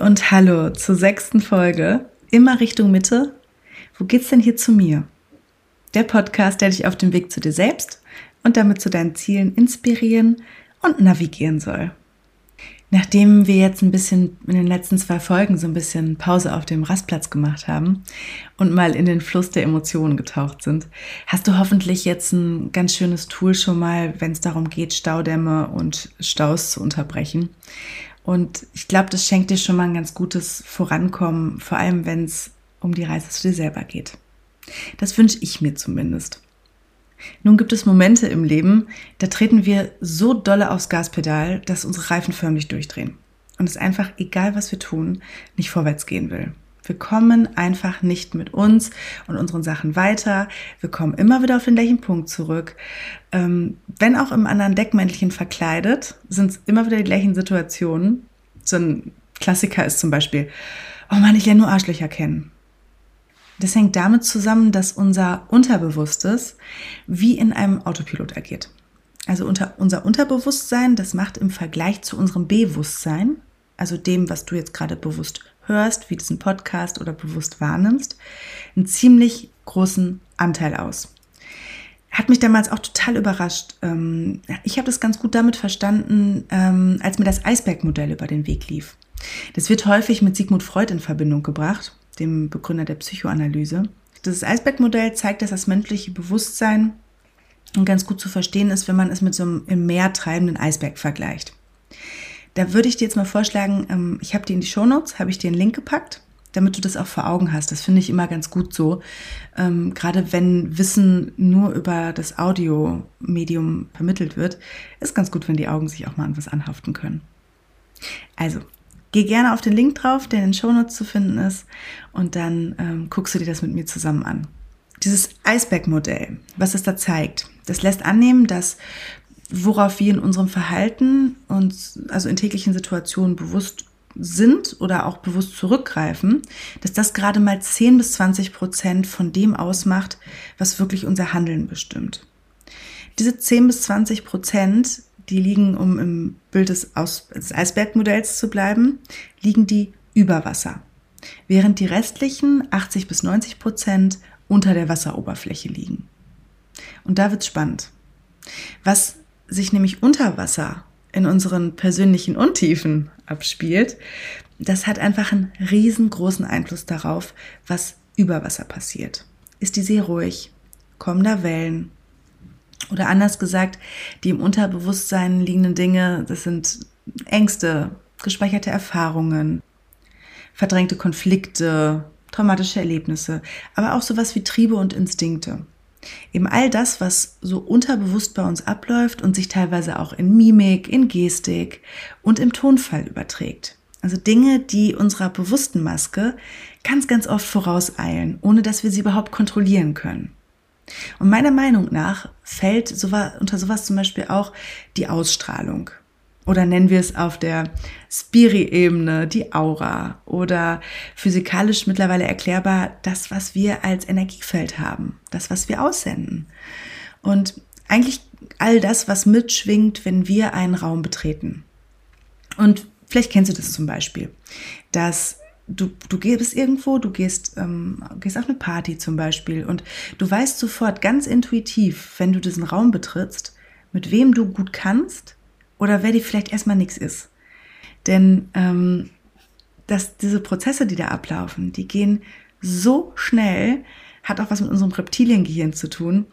Und hallo zur sechsten Folge. Immer Richtung Mitte. Wo geht's denn hier zu mir? Der Podcast, der dich auf dem Weg zu dir selbst und damit zu deinen Zielen inspirieren und navigieren soll. Nachdem wir jetzt ein bisschen in den letzten zwei Folgen so ein bisschen Pause auf dem Rastplatz gemacht haben und mal in den Fluss der Emotionen getaucht sind, hast du hoffentlich jetzt ein ganz schönes Tool schon mal, wenn es darum geht, Staudämme und Staus zu unterbrechen. Und ich glaube, das schenkt dir schon mal ein ganz gutes Vorankommen, vor allem wenn es um die Reise zu dir selber geht. Das wünsche ich mir zumindest. Nun gibt es Momente im Leben, da treten wir so dolle aufs Gaspedal, dass unsere Reifen förmlich durchdrehen. Und es einfach, egal was wir tun, nicht vorwärts gehen will. Wir kommen einfach nicht mit uns und unseren Sachen weiter. Wir kommen immer wieder auf den gleichen Punkt zurück. Ähm, wenn auch im anderen Deckmäntelchen verkleidet, sind es immer wieder die gleichen Situationen. So ein Klassiker ist zum Beispiel, oh Mann, ich lerne nur Arschlöcher kennen. Das hängt damit zusammen, dass unser Unterbewusstes wie in einem Autopilot agiert. Also unter, unser Unterbewusstsein, das macht im Vergleich zu unserem Bewusstsein, also dem, was du jetzt gerade bewusst hörst, wie diesen Podcast oder bewusst wahrnimmst, einen ziemlich großen Anteil aus. Hat mich damals auch total überrascht. Ähm, ich habe das ganz gut damit verstanden, ähm, als mir das Eisbergmodell über den Weg lief. Das wird häufig mit Sigmund Freud in Verbindung gebracht dem Begründer der Psychoanalyse. Das Eisbergmodell zeigt, dass das menschliche Bewusstsein ganz gut zu verstehen ist, wenn man es mit so einem im Meer treibenden Eisberg vergleicht. Da würde ich dir jetzt mal vorschlagen, ähm, ich habe dir in die Shownotes, habe ich dir einen Link gepackt, damit du das auch vor Augen hast. Das finde ich immer ganz gut so. Ähm, gerade wenn Wissen nur über das Audiomedium vermittelt wird, ist ganz gut, wenn die Augen sich auch mal an was anhaften können. Also, Geh gerne auf den Link drauf, der in den Shownotes zu finden ist, und dann ähm, guckst du dir das mit mir zusammen an. Dieses Eisberg-Modell, was es da zeigt, das lässt annehmen, dass worauf wir in unserem Verhalten uns also in täglichen Situationen bewusst sind oder auch bewusst zurückgreifen, dass das gerade mal 10 bis 20 Prozent von dem ausmacht, was wirklich unser Handeln bestimmt. Diese 10 bis 20 Prozent die liegen, um im Bild des, Aus des Eisbergmodells zu bleiben, liegen die über Wasser, während die restlichen 80 bis 90 Prozent unter der Wasseroberfläche liegen. Und da wird's spannend. Was sich nämlich unter Wasser in unseren persönlichen Untiefen abspielt, das hat einfach einen riesengroßen Einfluss darauf, was über Wasser passiert. Ist die See ruhig? Kommen da Wellen? Oder anders gesagt, die im Unterbewusstsein liegenden Dinge, das sind Ängste, gespeicherte Erfahrungen, verdrängte Konflikte, traumatische Erlebnisse, aber auch sowas wie Triebe und Instinkte. Eben all das, was so unterbewusst bei uns abläuft und sich teilweise auch in Mimik, in Gestik und im Tonfall überträgt. Also Dinge, die unserer bewussten Maske ganz, ganz oft vorauseilen, ohne dass wir sie überhaupt kontrollieren können. Und meiner Meinung nach fällt unter sowas zum Beispiel auch die Ausstrahlung. Oder nennen wir es auf der Spiri-Ebene die Aura oder physikalisch mittlerweile erklärbar das, was wir als Energiefeld haben, das, was wir aussenden. Und eigentlich all das, was mitschwingt, wenn wir einen Raum betreten. Und vielleicht kennst du das zum Beispiel, dass du, du gehst irgendwo, du gehst, ähm, gehst auf eine Party zum Beispiel und du weißt sofort ganz intuitiv, wenn du diesen Raum betrittst, mit wem du gut kannst oder wer dir vielleicht erstmal nichts ist. Denn ähm, dass diese Prozesse, die da ablaufen, die gehen so schnell, hat auch was mit unserem Reptiliengehirn zu tun,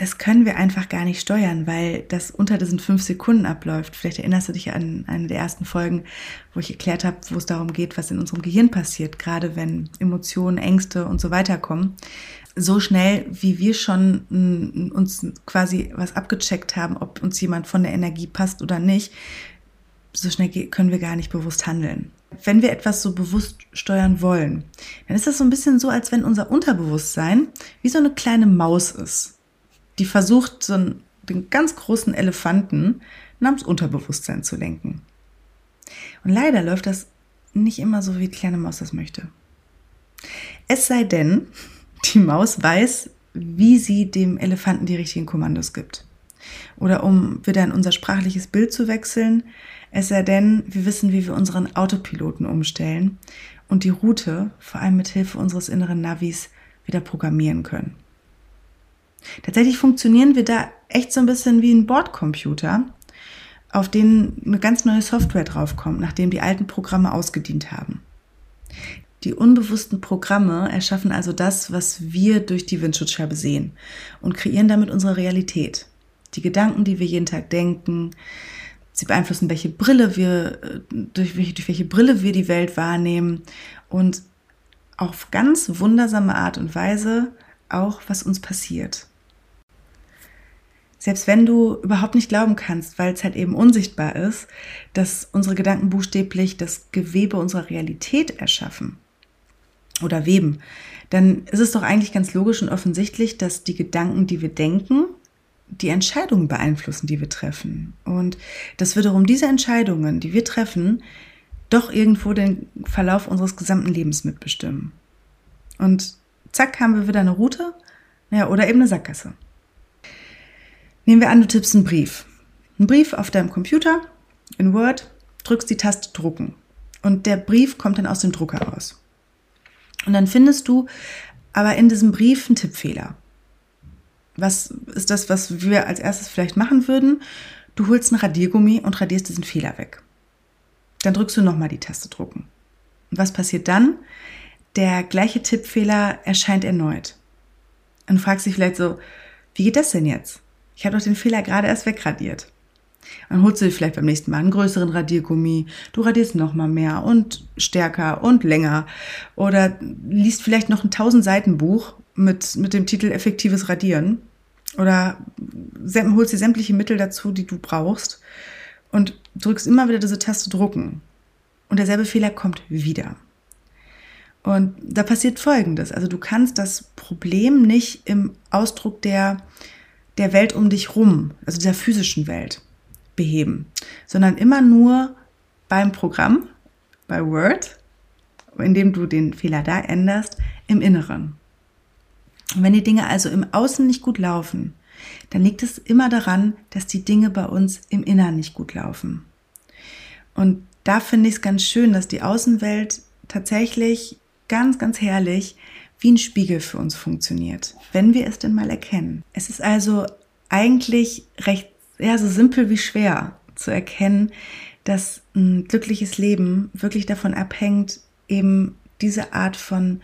das können wir einfach gar nicht steuern, weil das unter diesen fünf Sekunden abläuft. Vielleicht erinnerst du dich an eine der ersten Folgen, wo ich erklärt habe, wo es darum geht, was in unserem Gehirn passiert, gerade wenn Emotionen, Ängste und so weiter kommen. So schnell, wie wir schon mm, uns quasi was abgecheckt haben, ob uns jemand von der Energie passt oder nicht, so schnell können wir gar nicht bewusst handeln. Wenn wir etwas so bewusst steuern wollen, dann ist das so ein bisschen so, als wenn unser Unterbewusstsein wie so eine kleine Maus ist die versucht, so einen, den ganz großen Elefanten namens Unterbewusstsein zu lenken. Und leider läuft das nicht immer so, wie die kleine Maus das möchte. Es sei denn, die Maus weiß, wie sie dem Elefanten die richtigen Kommandos gibt. Oder um wieder in unser sprachliches Bild zu wechseln, es sei denn, wir wissen, wie wir unseren Autopiloten umstellen und die Route, vor allem mit Hilfe unseres inneren Navis, wieder programmieren können. Tatsächlich funktionieren wir da echt so ein bisschen wie ein Bordcomputer, auf den eine ganz neue Software draufkommt, nachdem die alten Programme ausgedient haben. Die unbewussten Programme erschaffen also das, was wir durch die Windschutzscheibe sehen und kreieren damit unsere Realität. Die Gedanken, die wir jeden Tag denken, sie beeinflussen, welche Brille wir, durch welche, durch welche Brille wir die Welt wahrnehmen und auf ganz wundersame Art und Weise auch, was uns passiert. Selbst wenn du überhaupt nicht glauben kannst, weil es halt eben unsichtbar ist, dass unsere Gedanken buchstäblich das Gewebe unserer Realität erschaffen oder weben, dann ist es doch eigentlich ganz logisch und offensichtlich, dass die Gedanken, die wir denken, die Entscheidungen beeinflussen, die wir treffen. Und dass wiederum diese Entscheidungen, die wir treffen, doch irgendwo den Verlauf unseres gesamten Lebens mitbestimmen. Und zack, haben wir wieder eine Route ja, oder eben eine Sackgasse. Nehmen wir an, du tippst einen Brief. Ein Brief auf deinem Computer in Word, drückst die Taste Drucken und der Brief kommt dann aus dem Drucker raus. Und dann findest du aber in diesem Brief einen Tippfehler. Was ist das, was wir als erstes vielleicht machen würden? Du holst einen Radiergummi und radierst diesen Fehler weg. Dann drückst du nochmal die Taste Drucken. Und was passiert dann? Der gleiche Tippfehler erscheint erneut. Und du fragst dich vielleicht so, wie geht das denn jetzt? Ich habe doch den Fehler gerade erst wegradiert. Dann holst du dir vielleicht beim nächsten Mal einen größeren Radiergummi, du radierst noch mal mehr und stärker und länger oder liest vielleicht noch ein 1000 Seiten Buch mit, mit dem Titel Effektives Radieren oder holst dir sämtliche Mittel dazu, die du brauchst und drückst immer wieder diese Taste drucken und derselbe Fehler kommt wieder. Und da passiert Folgendes. Also du kannst das Problem nicht im Ausdruck der der Welt um dich rum, also dieser physischen Welt, beheben, sondern immer nur beim Programm, bei Word, indem du den Fehler da änderst, im Inneren. Und wenn die Dinge also im Außen nicht gut laufen, dann liegt es immer daran, dass die Dinge bei uns im Inneren nicht gut laufen. Und da finde ich es ganz schön, dass die Außenwelt tatsächlich ganz, ganz herrlich wie ein Spiegel für uns funktioniert, wenn wir es denn mal erkennen. Es ist also eigentlich recht, ja, so simpel wie schwer zu erkennen, dass ein glückliches Leben wirklich davon abhängt, eben diese Art von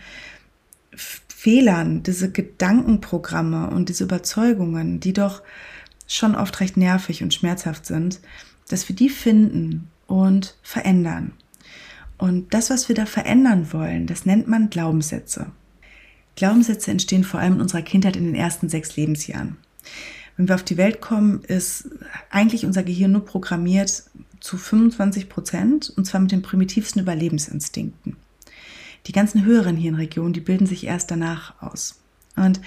Fehlern, diese Gedankenprogramme und diese Überzeugungen, die doch schon oft recht nervig und schmerzhaft sind, dass wir die finden und verändern. Und das, was wir da verändern wollen, das nennt man Glaubenssätze. Glaubenssätze entstehen vor allem in unserer Kindheit in den ersten sechs Lebensjahren. Wenn wir auf die Welt kommen, ist eigentlich unser Gehirn nur programmiert zu 25 Prozent und zwar mit den primitivsten Überlebensinstinkten. Die ganzen höheren Hirnregionen, die bilden sich erst danach aus. Und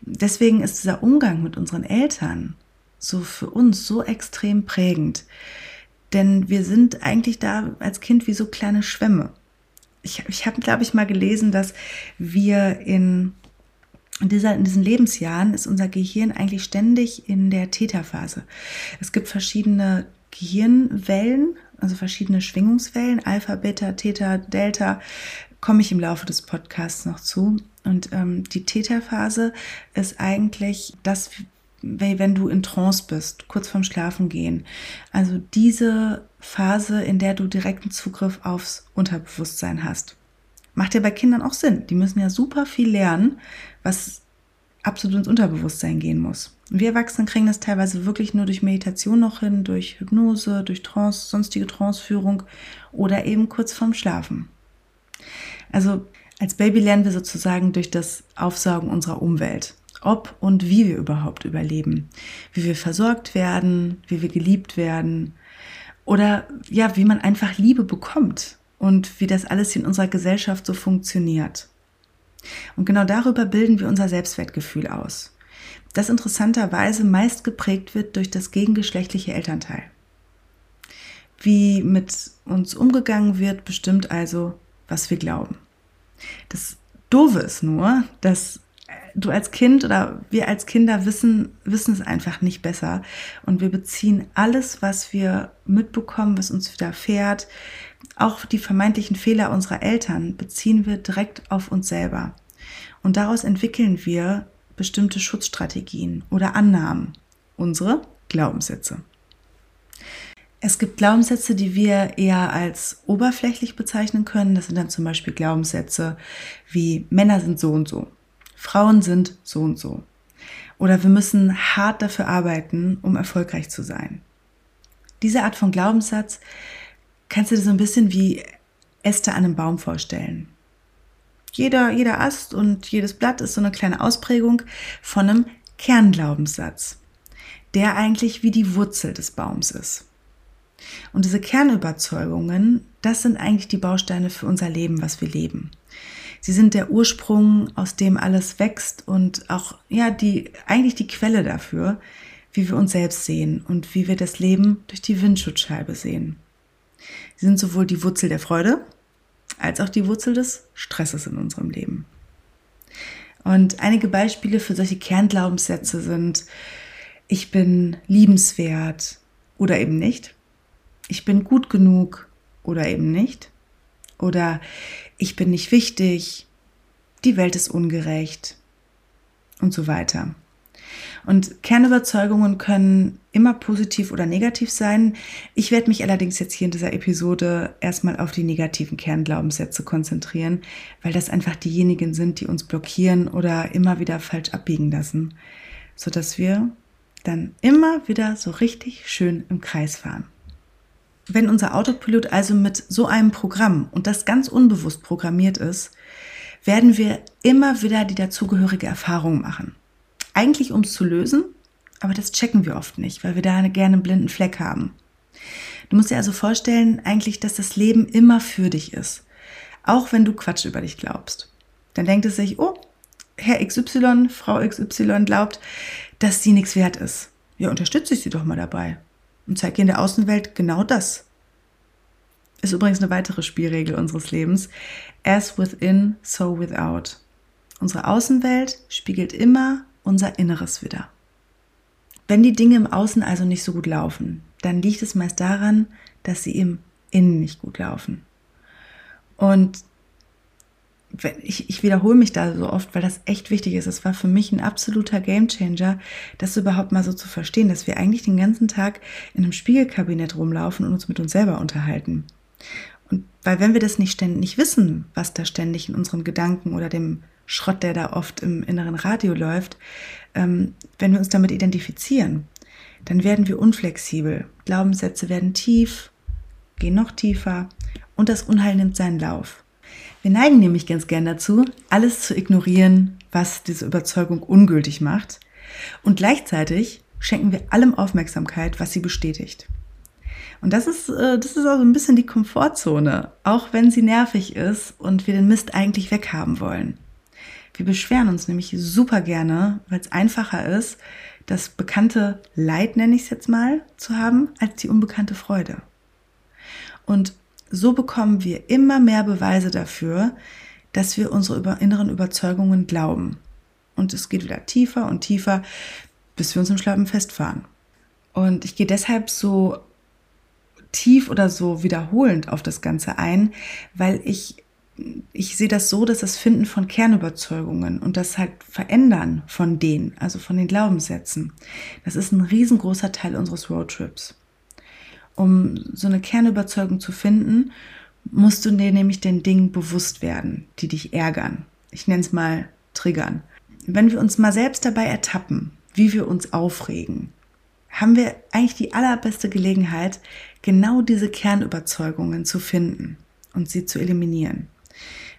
deswegen ist dieser Umgang mit unseren Eltern so für uns so extrem prägend. Denn wir sind eigentlich da als Kind wie so kleine Schwämme ich, ich habe, glaube ich, mal gelesen, dass wir in, dieser, in diesen Lebensjahren ist unser Gehirn eigentlich ständig in der Theta-Phase. Es gibt verschiedene Gehirnwellen, also verschiedene Schwingungswellen, Alpha, Beta, Theta, Delta, komme ich im Laufe des Podcasts noch zu. Und ähm, die Theta-Phase ist eigentlich das, wenn du in Trance bist, kurz vorm Schlafen gehen. Also diese Phase, in der du direkten Zugriff aufs Unterbewusstsein hast. Macht ja bei Kindern auch Sinn. Die müssen ja super viel lernen, was absolut ins Unterbewusstsein gehen muss. Wir Erwachsenen kriegen das teilweise wirklich nur durch Meditation noch hin, durch Hypnose, durch Trance, sonstige Tranceführung oder eben kurz vorm Schlafen. Also als Baby lernen wir sozusagen durch das Aufsaugen unserer Umwelt ob und wie wir überhaupt überleben, wie wir versorgt werden, wie wir geliebt werden oder ja, wie man einfach Liebe bekommt und wie das alles in unserer Gesellschaft so funktioniert. Und genau darüber bilden wir unser Selbstwertgefühl aus, das interessanterweise meist geprägt wird durch das gegengeschlechtliche Elternteil. Wie mit uns umgegangen wird, bestimmt also, was wir glauben. Das Doofe ist nur, dass du als Kind oder wir als Kinder wissen, wissen es einfach nicht besser. Und wir beziehen alles, was wir mitbekommen, was uns widerfährt, auch die vermeintlichen Fehler unserer Eltern, beziehen wir direkt auf uns selber. Und daraus entwickeln wir bestimmte Schutzstrategien oder Annahmen, unsere Glaubenssätze. Es gibt Glaubenssätze, die wir eher als oberflächlich bezeichnen können. Das sind dann zum Beispiel Glaubenssätze wie Männer sind so und so, Frauen sind so und so. Oder wir müssen hart dafür arbeiten, um erfolgreich zu sein. Diese Art von Glaubenssatz kannst du dir so ein bisschen wie Äste an einem Baum vorstellen. Jeder, jeder Ast und jedes Blatt ist so eine kleine Ausprägung von einem Kernglaubenssatz, der eigentlich wie die Wurzel des Baums ist. Und diese Kernüberzeugungen, das sind eigentlich die Bausteine für unser Leben, was wir leben. Sie sind der Ursprung, aus dem alles wächst und auch, ja, die, eigentlich die Quelle dafür, wie wir uns selbst sehen und wie wir das Leben durch die Windschutzscheibe sehen. Sie sind sowohl die Wurzel der Freude als auch die Wurzel des Stresses in unserem Leben. Und einige Beispiele für solche Kernglaubenssätze sind, ich bin liebenswert oder eben nicht ich bin gut genug oder eben nicht. Oder ich bin nicht wichtig, die Welt ist ungerecht und so weiter. Und Kernüberzeugungen können immer positiv oder negativ sein. Ich werde mich allerdings jetzt hier in dieser Episode erstmal auf die negativen Kernglaubenssätze konzentrieren, weil das einfach diejenigen sind, die uns blockieren oder immer wieder falsch abbiegen lassen, sodass wir dann immer wieder so richtig schön im Kreis fahren. Wenn unser Autopilot also mit so einem Programm und das ganz unbewusst programmiert ist, werden wir immer wieder die dazugehörige Erfahrung machen. Eigentlich um es zu lösen, aber das checken wir oft nicht, weil wir da gerne einen blinden Fleck haben. Du musst dir also vorstellen, eigentlich, dass das Leben immer für dich ist. Auch wenn du Quatsch über dich glaubst. Dann denkt es sich, oh, Herr XY, Frau XY glaubt, dass sie nichts wert ist. Ja, unterstütze ich sie doch mal dabei und zeige in der Außenwelt genau das. Ist übrigens eine weitere Spielregel unseres Lebens. As within, so without. Unsere Außenwelt spiegelt immer unser Inneres wieder. Wenn die Dinge im Außen also nicht so gut laufen, dann liegt es meist daran, dass sie im Innen nicht gut laufen. Und ich, ich wiederhole mich da so oft, weil das echt wichtig ist. Es war für mich ein absoluter Gamechanger, das überhaupt mal so zu verstehen, dass wir eigentlich den ganzen Tag in einem Spiegelkabinett rumlaufen und uns mit uns selber unterhalten. Und weil wenn wir das nicht ständig nicht wissen, was da ständig in unseren Gedanken oder dem Schrott, der da oft im inneren Radio läuft, ähm, wenn wir uns damit identifizieren, dann werden wir unflexibel. Glaubenssätze werden tief, gehen noch tiefer und das Unheil nimmt seinen Lauf. Wir neigen nämlich ganz gern dazu, alles zu ignorieren, was diese Überzeugung ungültig macht. Und gleichzeitig schenken wir allem Aufmerksamkeit, was sie bestätigt. Und das ist, äh, das ist also ein bisschen die Komfortzone, auch wenn sie nervig ist und wir den Mist eigentlich weghaben wollen. Wir beschweren uns nämlich super gerne, weil es einfacher ist, das bekannte Leid, nenne ich es jetzt mal, zu haben, als die unbekannte Freude. Und so bekommen wir immer mehr Beweise dafür, dass wir unsere inneren Überzeugungen glauben. Und es geht wieder tiefer und tiefer, bis wir uns im Schlappen festfahren. Und ich gehe deshalb so tief oder so wiederholend auf das Ganze ein, weil ich, ich sehe das so, dass das Finden von Kernüberzeugungen und das halt Verändern von denen, also von den Glaubenssätzen, das ist ein riesengroßer Teil unseres Roadtrips um so eine Kernüberzeugung zu finden, musst du dir nämlich den Dingen bewusst werden, die dich ärgern. Ich nenne es mal triggern. Wenn wir uns mal selbst dabei ertappen, wie wir uns aufregen, haben wir eigentlich die allerbeste Gelegenheit, genau diese Kernüberzeugungen zu finden und sie zu eliminieren.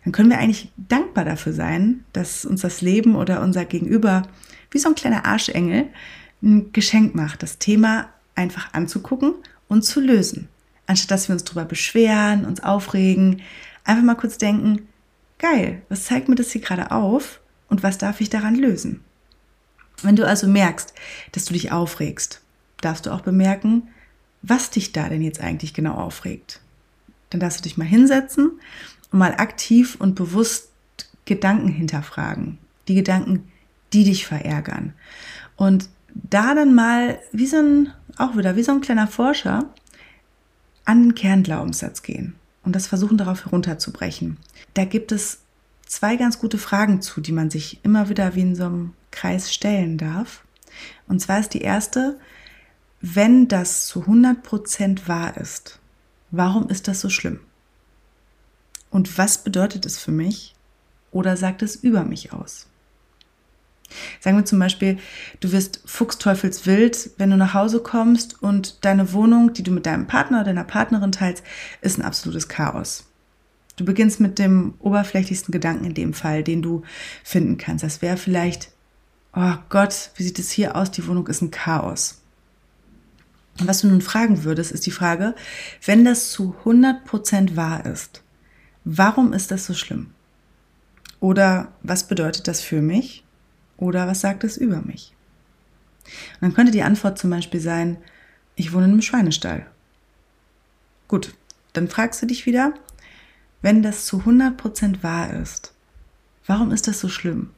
Dann können wir eigentlich dankbar dafür sein, dass uns das Leben oder unser Gegenüber wie so ein kleiner Arschengel ein Geschenk macht, das Thema einfach anzugucken und zu lösen. Anstatt dass wir uns darüber beschweren, uns aufregen, einfach mal kurz denken, geil, was zeigt mir das hier gerade auf und was darf ich daran lösen? Wenn du also merkst, dass du dich aufregst, darfst du auch bemerken, was dich da denn jetzt eigentlich genau aufregt. Dann darfst du dich mal hinsetzen mal aktiv und bewusst Gedanken hinterfragen. die Gedanken, die dich verärgern. Und da dann mal wie so ein, auch wieder wie so ein kleiner Forscher an den Kernglaubenssatz gehen und das versuchen darauf herunterzubrechen. Da gibt es zwei ganz gute Fragen zu, die man sich immer wieder wie in so einem Kreis stellen darf. Und zwar ist die erste, wenn das zu 100% wahr ist, warum ist das so schlimm? Und was bedeutet es für mich oder sagt es über mich aus? Sagen wir zum Beispiel, du wirst fuchsteufelswild, wenn du nach Hause kommst und deine Wohnung, die du mit deinem Partner oder deiner Partnerin teilst, ist ein absolutes Chaos. Du beginnst mit dem oberflächlichsten Gedanken in dem Fall, den du finden kannst. Das wäre vielleicht, oh Gott, wie sieht es hier aus? Die Wohnung ist ein Chaos. Und was du nun fragen würdest, ist die Frage, wenn das zu 100% wahr ist, warum ist das so schlimm? Oder was bedeutet das für mich? Oder was sagt es über mich? Und dann könnte die Antwort zum Beispiel sein, ich wohne in einem Schweinestall. Gut, dann fragst du dich wieder, wenn das zu 100% wahr ist, warum ist das so schlimm?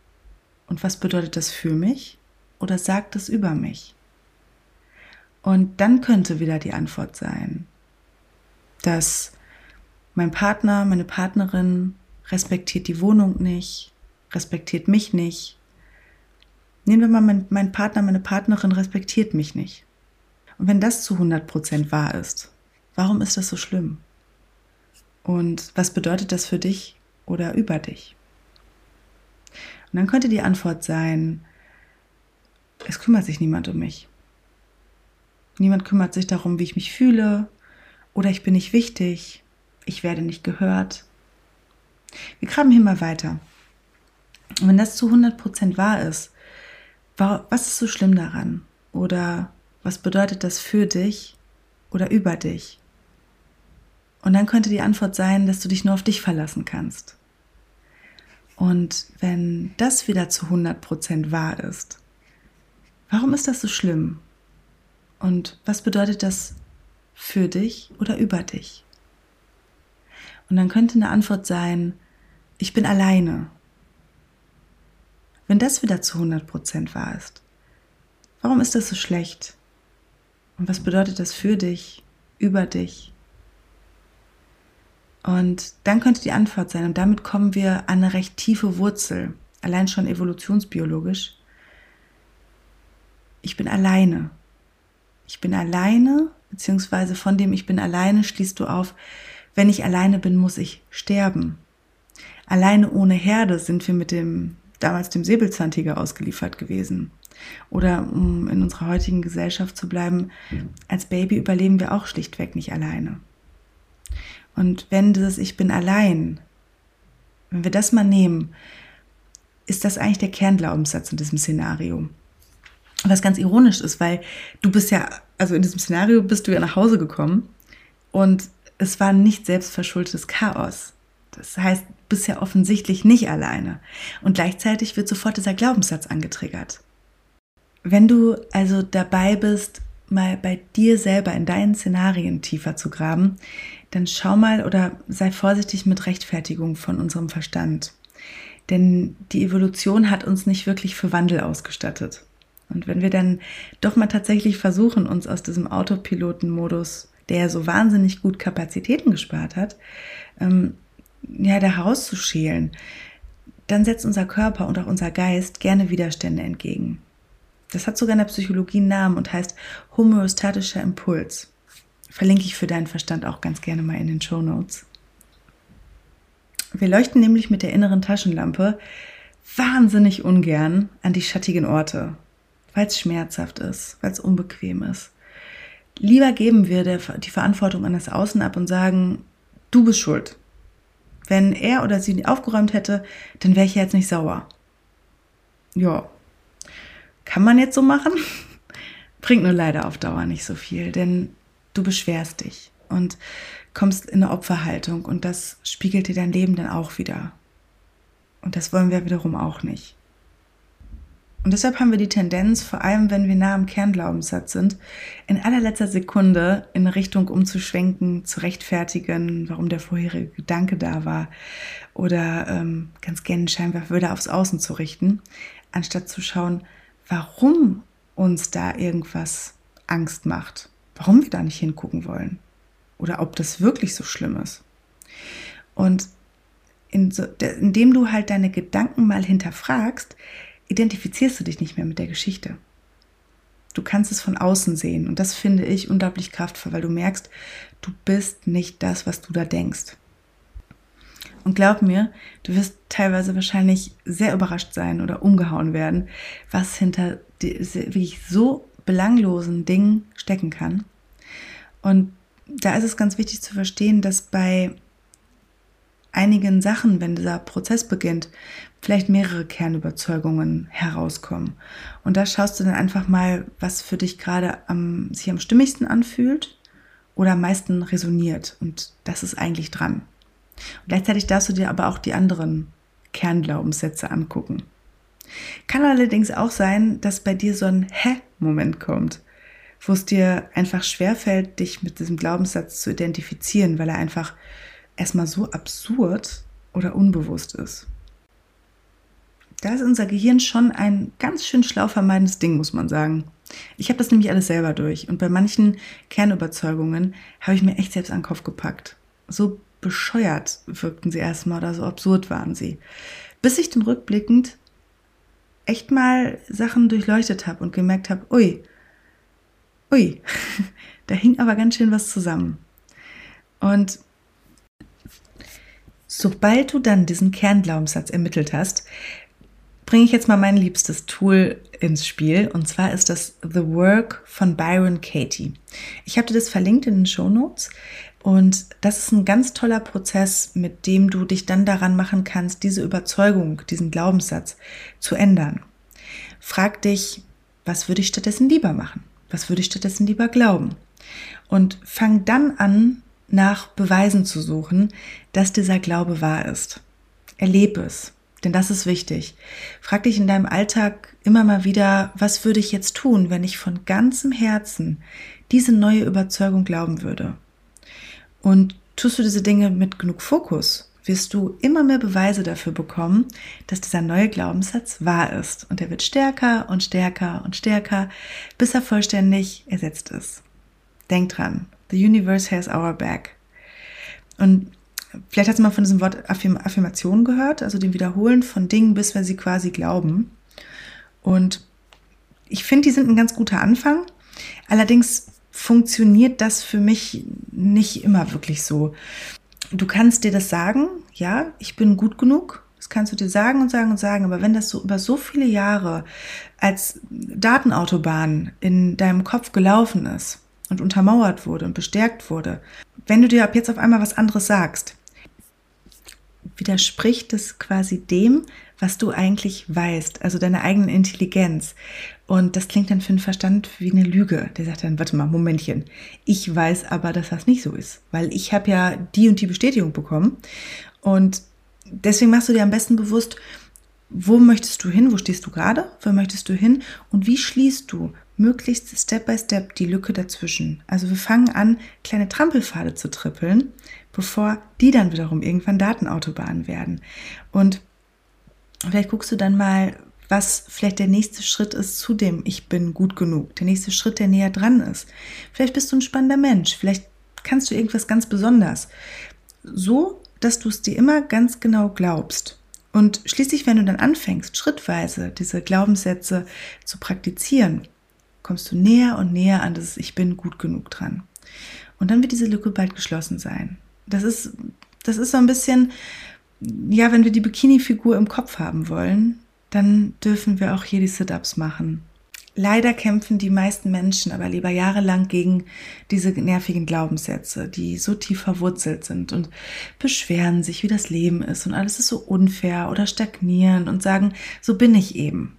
Und was bedeutet das für mich? Oder sagt es über mich? Und dann könnte wieder die Antwort sein, dass mein Partner, meine Partnerin respektiert die Wohnung nicht, respektiert mich nicht, Nehmen wir mal, mein, mein Partner, meine Partnerin respektiert mich nicht. Und wenn das zu 100% wahr ist, warum ist das so schlimm? Und was bedeutet das für dich oder über dich? Und dann könnte die Antwort sein, es kümmert sich niemand um mich. Niemand kümmert sich darum, wie ich mich fühle oder ich bin nicht wichtig, ich werde nicht gehört. Wir graben hier mal weiter. Und wenn das zu 100% wahr ist, was ist so schlimm daran? Oder was bedeutet das für dich oder über dich? Und dann könnte die Antwort sein, dass du dich nur auf dich verlassen kannst. Und wenn das wieder zu 100% wahr ist, warum ist das so schlimm? Und was bedeutet das für dich oder über dich? Und dann könnte eine Antwort sein, ich bin alleine wenn das wieder zu 100% wahr ist? Warum ist das so schlecht? Und was bedeutet das für dich, über dich? Und dann könnte die Antwort sein, und damit kommen wir an eine recht tiefe Wurzel, allein schon evolutionsbiologisch. Ich bin alleine. Ich bin alleine, beziehungsweise von dem ich bin alleine schließt du auf, wenn ich alleine bin, muss ich sterben. Alleine ohne Herde sind wir mit dem damals dem Säbelzahntiger ausgeliefert gewesen. Oder um in unserer heutigen Gesellschaft zu bleiben, als Baby überleben wir auch schlichtweg nicht alleine. Und wenn dieses Ich bin allein, wenn wir das mal nehmen, ist das eigentlich der Kernglaubenssatz in diesem Szenario. Was ganz ironisch ist, weil du bist ja, also in diesem Szenario bist du ja nach Hause gekommen und es war nicht selbstverschuldetes Chaos. Das heißt, du bist ja offensichtlich nicht alleine. Und gleichzeitig wird sofort dieser Glaubenssatz angetriggert. Wenn du also dabei bist, mal bei dir selber in deinen Szenarien tiefer zu graben, dann schau mal oder sei vorsichtig mit Rechtfertigung von unserem Verstand. Denn die Evolution hat uns nicht wirklich für Wandel ausgestattet. Und wenn wir dann doch mal tatsächlich versuchen, uns aus diesem Autopilotenmodus, der so wahnsinnig gut Kapazitäten gespart hat, ähm, ja, da herauszuschälen, dann setzt unser Körper und auch unser Geist gerne Widerstände entgegen. Das hat sogar in der Psychologie einen Namen und heißt homöostatischer Impuls. Verlinke ich für deinen Verstand auch ganz gerne mal in den Show Notes. Wir leuchten nämlich mit der inneren Taschenlampe wahnsinnig ungern an die schattigen Orte, weil es schmerzhaft ist, weil es unbequem ist. Lieber geben wir die Verantwortung an das Außen ab und sagen, du bist schuld. Wenn er oder sie aufgeräumt hätte, dann wäre ich jetzt nicht sauer. Ja, kann man jetzt so machen? Bringt nur leider auf Dauer nicht so viel, denn du beschwerst dich und kommst in eine Opferhaltung und das spiegelt dir dein Leben dann auch wieder. Und das wollen wir wiederum auch nicht. Und deshalb haben wir die Tendenz, vor allem wenn wir nah am Kernglaubenssatz sind, in allerletzter Sekunde in Richtung umzuschwenken, zu rechtfertigen, warum der vorherige Gedanke da war. Oder ähm, ganz gerne den Scheinwerfer aufs Außen zu richten, anstatt zu schauen, warum uns da irgendwas Angst macht, warum wir da nicht hingucken wollen. Oder ob das wirklich so schlimm ist. Und in so, indem du halt deine Gedanken mal hinterfragst, identifizierst du dich nicht mehr mit der Geschichte. Du kannst es von außen sehen und das finde ich unglaublich kraftvoll, weil du merkst, du bist nicht das, was du da denkst. Und glaub mir, du wirst teilweise wahrscheinlich sehr überrascht sein oder umgehauen werden, was hinter wirklich so belanglosen Dingen stecken kann. Und da ist es ganz wichtig zu verstehen, dass bei einigen Sachen, wenn dieser Prozess beginnt, vielleicht mehrere Kernüberzeugungen herauskommen. Und da schaust du dann einfach mal, was für dich gerade am, sich am stimmigsten anfühlt oder am meisten resoniert. Und das ist eigentlich dran. Und gleichzeitig darfst du dir aber auch die anderen Kernglaubenssätze angucken. Kann allerdings auch sein, dass bei dir so ein Hä-Moment kommt, wo es dir einfach schwerfällt, dich mit diesem Glaubenssatz zu identifizieren, weil er einfach erstmal so absurd oder unbewusst ist. Da ist unser Gehirn schon ein ganz schön schlau vermeidendes Ding, muss man sagen. Ich habe das nämlich alles selber durch und bei manchen Kernüberzeugungen habe ich mir echt selbst an den Kopf gepackt. So bescheuert wirkten sie erstmal oder so absurd waren sie. Bis ich dann rückblickend echt mal Sachen durchleuchtet habe und gemerkt habe, ui, ui, da hing aber ganz schön was zusammen. Und Sobald du dann diesen Kernglaubenssatz ermittelt hast, bringe ich jetzt mal mein liebstes Tool ins Spiel. Und zwar ist das The Work von Byron Katie. Ich habe dir das verlinkt in den Show Notes. Und das ist ein ganz toller Prozess, mit dem du dich dann daran machen kannst, diese Überzeugung, diesen Glaubenssatz zu ändern. Frag dich, was würde ich stattdessen lieber machen? Was würde ich stattdessen lieber glauben? Und fang dann an, nach Beweisen zu suchen, dass dieser Glaube wahr ist. Erlebe es, denn das ist wichtig. Frag dich in deinem Alltag immer mal wieder, was würde ich jetzt tun, wenn ich von ganzem Herzen diese neue Überzeugung glauben würde? Und tust du diese Dinge mit genug Fokus, wirst du immer mehr Beweise dafür bekommen, dass dieser neue Glaubenssatz wahr ist. Und er wird stärker und stärker und stärker, bis er vollständig ersetzt ist. Denk dran, The universe has our back. Und vielleicht hast du mal von diesem Wort Affirm Affirmation gehört, also dem Wiederholen von Dingen, bis wir sie quasi glauben. Und ich finde, die sind ein ganz guter Anfang. Allerdings funktioniert das für mich nicht immer wirklich so. Du kannst dir das sagen, ja, ich bin gut genug. Das kannst du dir sagen und sagen und sagen. Aber wenn das so über so viele Jahre als Datenautobahn in deinem Kopf gelaufen ist, und untermauert wurde und bestärkt wurde, wenn du dir ab jetzt auf einmal was anderes sagst, widerspricht es quasi dem, was du eigentlich weißt, also deiner eigenen Intelligenz. Und das klingt dann für den Verstand wie eine Lüge. Der sagt dann, warte mal, Momentchen, ich weiß aber, dass das nicht so ist, weil ich habe ja die und die Bestätigung bekommen. Und deswegen machst du dir am besten bewusst, wo möchtest du hin, wo stehst du gerade, wo möchtest du hin und wie schließt du möglichst Step by Step die Lücke dazwischen. Also wir fangen an, kleine Trampelpfade zu trippeln, bevor die dann wiederum irgendwann Datenautobahnen werden. Und vielleicht guckst du dann mal, was vielleicht der nächste Schritt ist zu dem Ich bin gut genug. Der nächste Schritt, der näher dran ist. Vielleicht bist du ein spannender Mensch. Vielleicht kannst du irgendwas ganz besonders. So, dass du es dir immer ganz genau glaubst. Und schließlich, wenn du dann anfängst, schrittweise diese Glaubenssätze zu praktizieren, kommst du näher und näher an das Ich bin gut genug dran. Und dann wird diese Lücke bald geschlossen sein. Das ist, das ist so ein bisschen, ja, wenn wir die Bikini-Figur im Kopf haben wollen, dann dürfen wir auch hier die Sit-Ups machen. Leider kämpfen die meisten Menschen aber lieber jahrelang gegen diese nervigen Glaubenssätze, die so tief verwurzelt sind und beschweren sich, wie das Leben ist und alles ist so unfair oder stagnierend und sagen, so bin ich eben.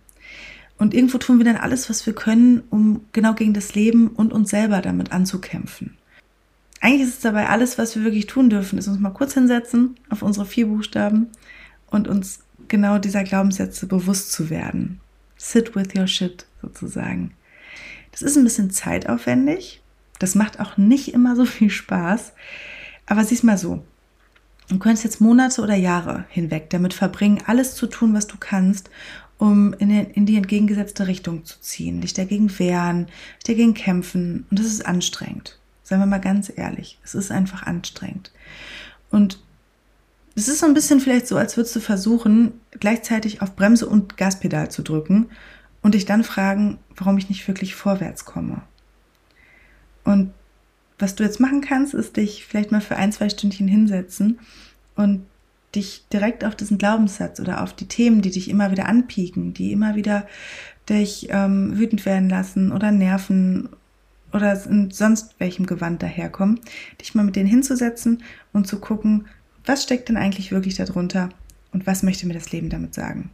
Und irgendwo tun wir dann alles, was wir können, um genau gegen das Leben und uns selber damit anzukämpfen. Eigentlich ist es dabei alles, was wir wirklich tun dürfen, ist uns mal kurz hinsetzen auf unsere vier Buchstaben und uns genau dieser Glaubenssätze bewusst zu werden. Sit with your shit sozusagen. Das ist ein bisschen zeitaufwendig. Das macht auch nicht immer so viel Spaß. Aber sieh's mal so. Du könntest jetzt Monate oder Jahre hinweg damit verbringen, alles zu tun, was du kannst, um in, in die entgegengesetzte Richtung zu ziehen, dich dagegen wehren, dich dagegen kämpfen. Und das ist anstrengend. Seien wir mal ganz ehrlich. Es ist einfach anstrengend. Und es ist so ein bisschen vielleicht so, als würdest du versuchen, gleichzeitig auf Bremse und Gaspedal zu drücken und dich dann fragen, warum ich nicht wirklich vorwärts komme. Und was du jetzt machen kannst, ist dich vielleicht mal für ein, zwei Stündchen hinsetzen und dich direkt auf diesen Glaubenssatz oder auf die Themen, die dich immer wieder anpieken, die immer wieder dich ähm, wütend werden lassen oder nerven oder in sonst welchem Gewand daherkommen, dich mal mit denen hinzusetzen und zu gucken, was steckt denn eigentlich wirklich darunter und was möchte mir das Leben damit sagen.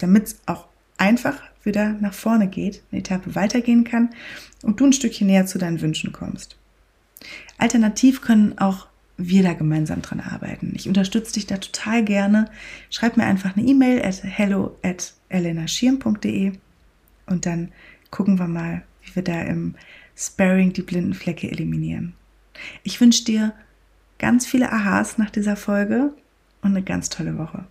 Damit es auch einfach wieder nach vorne geht, eine Etappe weitergehen kann und du ein Stückchen näher zu deinen Wünschen kommst. Alternativ können auch wir da gemeinsam dran arbeiten. Ich unterstütze dich da total gerne. Schreib mir einfach eine E-Mail at hello at elenaschirm.de und dann gucken wir mal, wie wir da im Sparring die blinden Flecke eliminieren. Ich wünsche dir ganz viele Aha's nach dieser Folge und eine ganz tolle Woche.